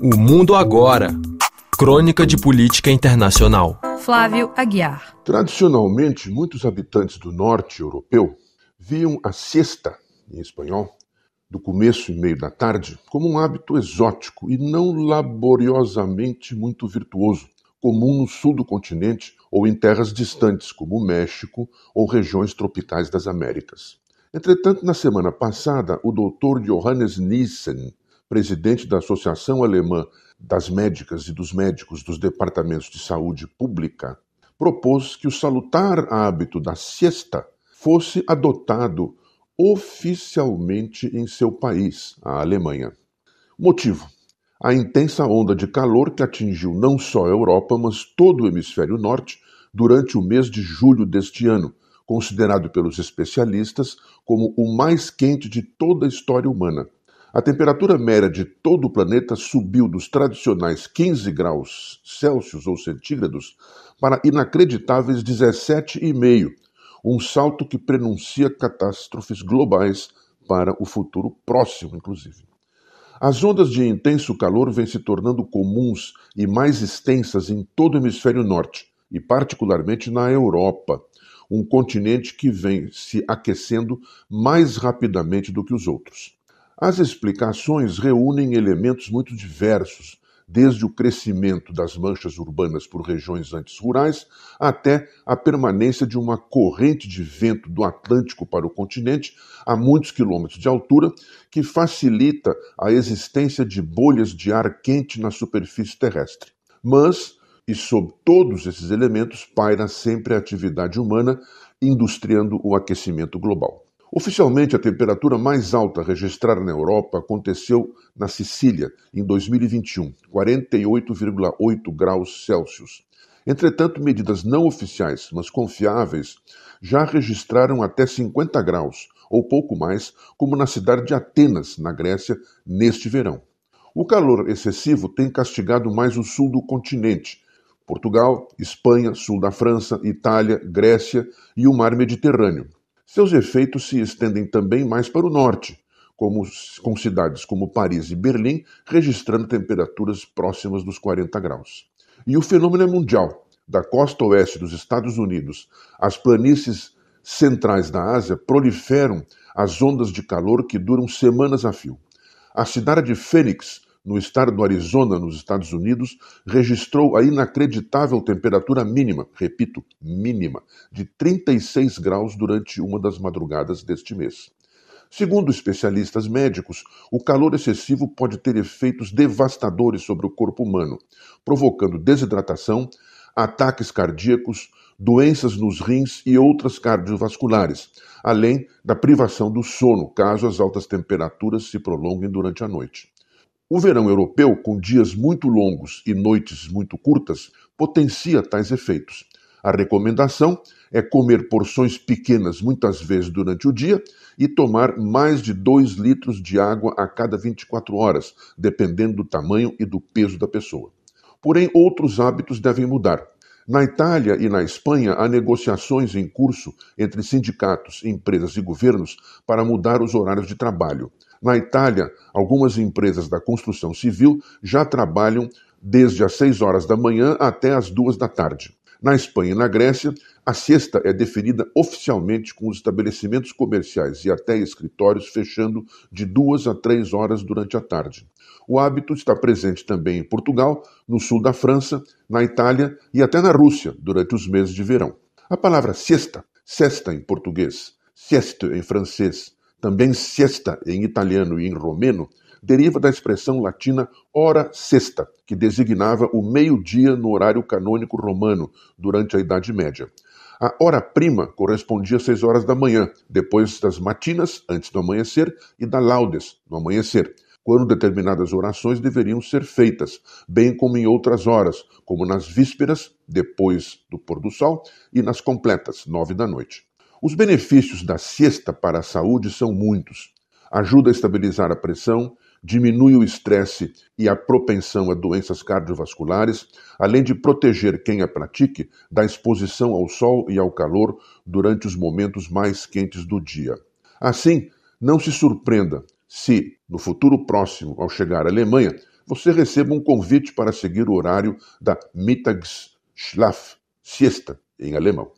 O Mundo Agora. Crônica de Política Internacional. Flávio Aguiar. Tradicionalmente, muitos habitantes do norte europeu viam a siesta, em espanhol, do começo e meio da tarde, como um hábito exótico e não laboriosamente muito virtuoso, comum no sul do continente ou em terras distantes, como o México ou regiões tropicais das Américas. Entretanto, na semana passada, o Dr. Johannes Nissen, presidente da Associação Alemã das Médicas e dos Médicos dos Departamentos de Saúde Pública, propôs que o salutar hábito da siesta fosse adotado oficialmente em seu país, a Alemanha. Motivo: a intensa onda de calor que atingiu não só a Europa, mas todo o hemisfério norte durante o mês de julho deste ano, considerado pelos especialistas como o mais quente de toda a história humana. A temperatura média de todo o planeta subiu dos tradicionais 15 graus Celsius ou centígrados para inacreditáveis 17,5, um salto que prenuncia catástrofes globais para o futuro próximo, inclusive. As ondas de intenso calor vêm se tornando comuns e mais extensas em todo o hemisfério norte, e particularmente na Europa, um continente que vem se aquecendo mais rapidamente do que os outros. As explicações reúnem elementos muito diversos, desde o crescimento das manchas urbanas por regiões antes rurais até a permanência de uma corrente de vento do Atlântico para o continente a muitos quilômetros de altura, que facilita a existência de bolhas de ar quente na superfície terrestre. Mas, e sob todos esses elementos, paira sempre a atividade humana, industriando o aquecimento global. Oficialmente, a temperatura mais alta registrada na Europa aconteceu na Sicília, em 2021, 48,8 graus Celsius. Entretanto, medidas não oficiais, mas confiáveis, já registraram até 50 graus, ou pouco mais, como na cidade de Atenas, na Grécia, neste verão. O calor excessivo tem castigado mais o sul do continente, Portugal, Espanha, sul da França, Itália, Grécia e o mar Mediterrâneo. Seus efeitos se estendem também mais para o norte, como, com cidades como Paris e Berlim registrando temperaturas próximas dos 40 graus. E o fenômeno é mundial. Da costa oeste dos Estados Unidos às planícies centrais da Ásia proliferam as ondas de calor que duram semanas a fio. A cidade de Phoenix, no estado do Arizona, nos Estados Unidos, registrou a inacreditável temperatura mínima, repito, mínima, de 36 graus durante uma das madrugadas deste mês. Segundo especialistas médicos, o calor excessivo pode ter efeitos devastadores sobre o corpo humano, provocando desidratação, ataques cardíacos, doenças nos rins e outras cardiovasculares, além da privação do sono, caso as altas temperaturas se prolonguem durante a noite. O verão europeu, com dias muito longos e noites muito curtas, potencia tais efeitos. A recomendação é comer porções pequenas muitas vezes durante o dia e tomar mais de 2 litros de água a cada 24 horas, dependendo do tamanho e do peso da pessoa. Porém, outros hábitos devem mudar. Na Itália e na Espanha, há negociações em curso entre sindicatos, empresas e governos para mudar os horários de trabalho. Na Itália, algumas empresas da construção civil já trabalham desde as 6 horas da manhã até as 2 da tarde. Na Espanha e na Grécia, a siesta é definida oficialmente com os estabelecimentos comerciais e até escritórios fechando de duas a três horas durante a tarde. O hábito está presente também em Portugal, no sul da França, na Itália e até na Rússia durante os meses de verão. A palavra siesta, sesta em português, sieste em francês, também siesta em italiano e em romeno, deriva da expressão latina hora sexta, que designava o meio-dia no horário canônico romano durante a Idade Média. A hora prima correspondia às seis horas da manhã, depois das matinas, antes do amanhecer, e da laudes, no amanhecer, quando determinadas orações deveriam ser feitas, bem como em outras horas, como nas vísperas, depois do pôr do sol, e nas completas, nove da noite. Os benefícios da siesta para a saúde são muitos. Ajuda a estabilizar a pressão, diminui o estresse e a propensão a doenças cardiovasculares, além de proteger quem a pratique da exposição ao sol e ao calor durante os momentos mais quentes do dia. Assim, não se surpreenda se, no futuro próximo, ao chegar à Alemanha, você receba um convite para seguir o horário da Mittagsschlaf, siesta, em alemão.